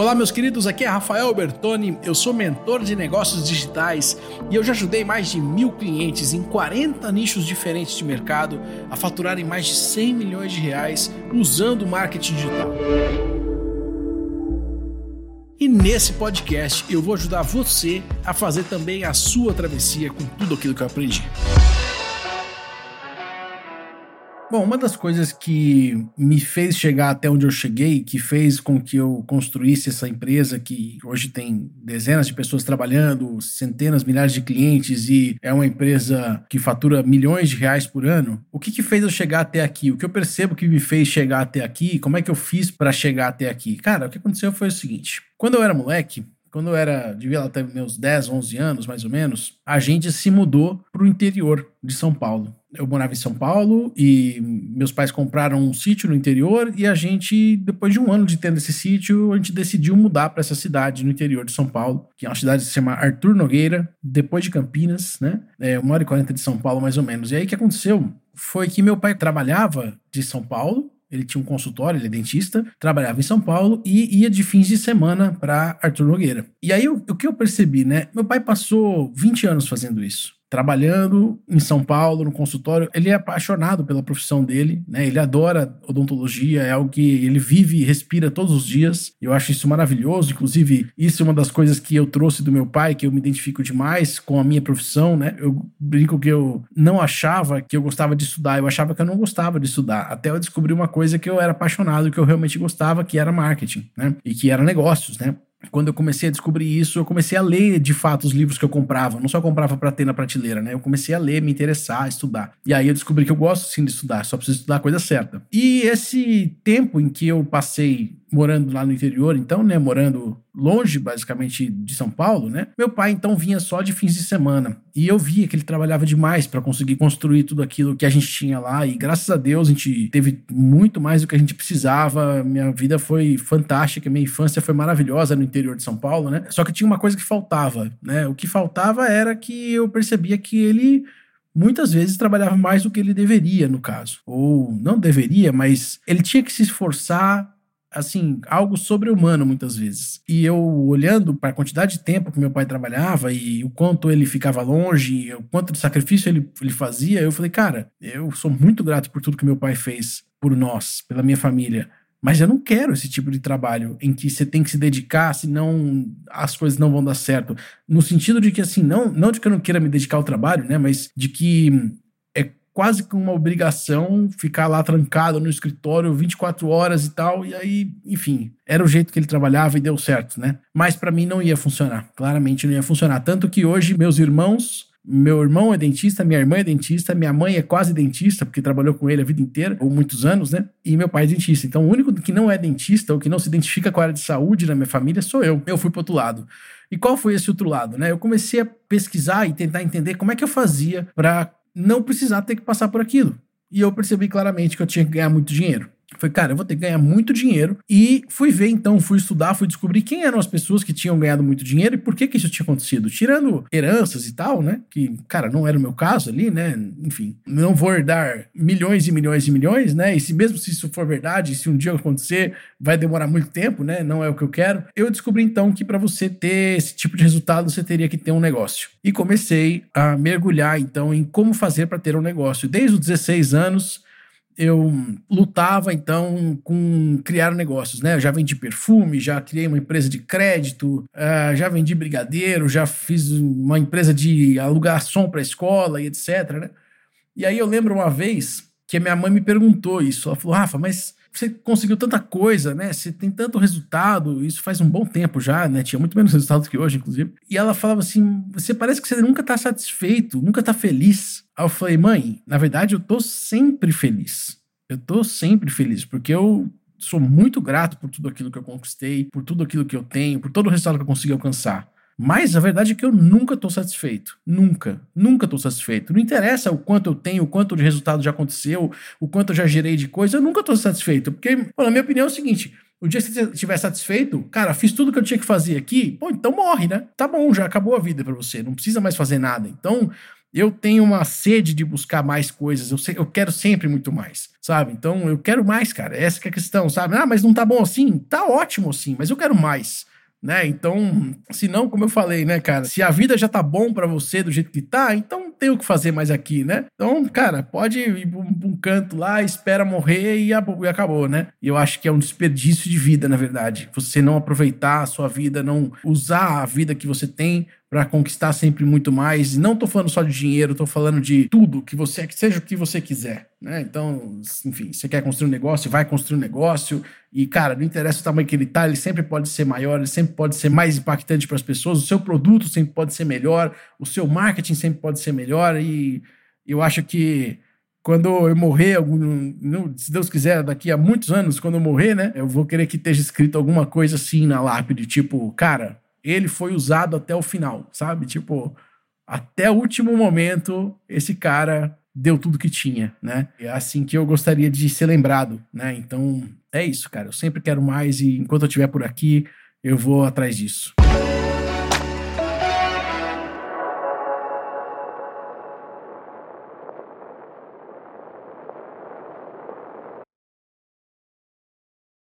Olá, meus queridos, aqui é Rafael Bertoni, eu sou mentor de negócios digitais e eu já ajudei mais de mil clientes em 40 nichos diferentes de mercado a faturarem mais de 100 milhões de reais usando marketing digital. E nesse podcast eu vou ajudar você a fazer também a sua travessia com tudo aquilo que eu aprendi. Bom, uma das coisas que me fez chegar até onde eu cheguei, que fez com que eu construísse essa empresa que hoje tem dezenas de pessoas trabalhando, centenas, milhares de clientes e é uma empresa que fatura milhões de reais por ano. O que, que fez eu chegar até aqui? O que eu percebo que me fez chegar até aqui? Como é que eu fiz para chegar até aqui? Cara, o que aconteceu foi o seguinte: quando eu era moleque, quando eu era, devia ter meus 10, 11 anos, mais ou menos, a gente se mudou para o interior de São Paulo. Eu morava em São Paulo e meus pais compraram um sítio no interior e a gente, depois de um ano de tendo esse sítio, a gente decidiu mudar para essa cidade no interior de São Paulo, que é uma cidade que se chama Arthur Nogueira, depois de Campinas, né? É hora e quarenta de São Paulo, mais ou menos. E aí o que aconteceu foi que meu pai trabalhava de São Paulo ele tinha um consultório, ele é dentista, trabalhava em São Paulo e ia de fins de semana para Arthur Nogueira. E aí o, o que eu percebi, né? Meu pai passou 20 anos fazendo isso trabalhando em São Paulo, no consultório. Ele é apaixonado pela profissão dele, né? Ele adora odontologia, é algo que ele vive e respira todos os dias. Eu acho isso maravilhoso. Inclusive, isso é uma das coisas que eu trouxe do meu pai, que eu me identifico demais com a minha profissão, né? Eu brinco que eu não achava que eu gostava de estudar, eu achava que eu não gostava de estudar. Até eu descobri uma coisa que eu era apaixonado, que eu realmente gostava, que era marketing, né? E que era negócios, né? Quando eu comecei a descobrir isso, eu comecei a ler de fato os livros que eu comprava. Não só comprava para ter na prateleira, né? Eu comecei a ler, me interessar, estudar. E aí eu descobri que eu gosto sim de estudar, só preciso estudar a coisa certa. E esse tempo em que eu passei morando lá no interior, então, né, morando longe basicamente de São Paulo, né? Meu pai então vinha só de fins de semana e eu via que ele trabalhava demais para conseguir construir tudo aquilo que a gente tinha lá e graças a Deus a gente teve muito mais do que a gente precisava. Minha vida foi fantástica, minha infância foi maravilhosa no interior de São Paulo, né? Só que tinha uma coisa que faltava, né? O que faltava era que eu percebia que ele muitas vezes trabalhava mais do que ele deveria, no caso. Ou não deveria, mas ele tinha que se esforçar assim, algo sobre-humano muitas vezes. E eu olhando para a quantidade de tempo que meu pai trabalhava e o quanto ele ficava longe, o quanto de sacrifício ele, ele fazia, eu falei, cara, eu sou muito grato por tudo que meu pai fez por nós, pela minha família. Mas eu não quero esse tipo de trabalho em que você tem que se dedicar, senão as coisas não vão dar certo. No sentido de que, assim, não, não de que eu não queira me dedicar ao trabalho, né? Mas de que quase com uma obrigação ficar lá trancado no escritório 24 horas e tal. E aí, enfim, era o jeito que ele trabalhava e deu certo, né? Mas para mim não ia funcionar. Claramente não ia funcionar. Tanto que hoje meus irmãos. Meu irmão é dentista, minha irmã é dentista, minha mãe é quase dentista, porque trabalhou com ele a vida inteira, ou muitos anos, né? E meu pai é dentista. Então, o único que não é dentista, ou que não se identifica com a área de saúde na minha família, sou eu. Eu fui pro outro lado. E qual foi esse outro lado, né? Eu comecei a pesquisar e tentar entender como é que eu fazia para não precisar ter que passar por aquilo. E eu percebi claramente que eu tinha que ganhar muito dinheiro. Foi, cara, eu vou ter que ganhar muito dinheiro. E fui ver, então, fui estudar, fui descobrir quem eram as pessoas que tinham ganhado muito dinheiro e por que que isso tinha acontecido. Tirando heranças e tal, né? Que, cara, não era o meu caso ali, né? Enfim, não vou herdar milhões e milhões e milhões, né? E se mesmo se isso for verdade, se um dia acontecer, vai demorar muito tempo, né? Não é o que eu quero. Eu descobri, então, que para você ter esse tipo de resultado, você teria que ter um negócio. E comecei a mergulhar, então, em como fazer para ter um negócio. Desde os 16 anos eu lutava então com criar negócios, né? Eu já vendi perfume, já criei uma empresa de crédito, uh, já vendi brigadeiro, já fiz uma empresa de alugar som para escola e etc, né? E aí eu lembro uma vez que minha mãe me perguntou isso. Ela falou: Rafa, mas você conseguiu tanta coisa, né? Você tem tanto resultado, isso faz um bom tempo já, né? Tinha muito menos resultado que hoje, inclusive. E ela falava assim: você parece que você nunca tá satisfeito, nunca tá feliz. Aí eu falei, mãe, na verdade eu tô sempre feliz. Eu tô sempre feliz, porque eu sou muito grato por tudo aquilo que eu conquistei, por tudo aquilo que eu tenho, por todo o resultado que eu consegui alcançar. Mas a verdade é que eu nunca estou satisfeito. Nunca. Nunca estou satisfeito. Não interessa o quanto eu tenho, o quanto de resultado já aconteceu, o quanto eu já gerei de coisa, eu nunca estou satisfeito. Porque, pô, na minha opinião, é o seguinte: o dia que você estiver satisfeito, cara, fiz tudo que eu tinha que fazer aqui, pô, então morre, né? Tá bom, já acabou a vida para você, não precisa mais fazer nada. Então, eu tenho uma sede de buscar mais coisas, eu, eu quero sempre muito mais. sabe? Então eu quero mais, cara. Essa é a questão, sabe? Ah, mas não tá bom assim? Tá ótimo assim, mas eu quero mais né? Então, se não, como eu falei, né, cara, se a vida já tá bom para você do jeito que tá, então não tem o que fazer mais aqui, né? Então, cara, pode ir pra um, canto lá, espera morrer e, acabou, né? E eu acho que é um desperdício de vida, na verdade. Você não aproveitar a sua vida, não usar a vida que você tem para conquistar sempre muito mais. Não tô falando só de dinheiro, tô falando de tudo que você, que seja o que você quiser, né? Então, enfim, você quer construir um negócio, vai construir um negócio e, cara, não interessa o tamanho que ele tá, ele sempre pode ser maior, ele sempre pode ser mais impactante para as pessoas, o seu produto sempre pode ser melhor, o seu marketing sempre pode ser melhor e eu acho que quando eu morrer, se Deus quiser, daqui a muitos anos, quando eu morrer, né, eu vou querer que esteja escrito alguma coisa assim na lápide, tipo, cara, ele foi usado até o final, sabe? Tipo, até o último momento, esse cara deu tudo que tinha, né? É assim que eu gostaria de ser lembrado, né? Então, é isso, cara. Eu sempre quero mais e enquanto eu estiver por aqui, eu vou atrás disso.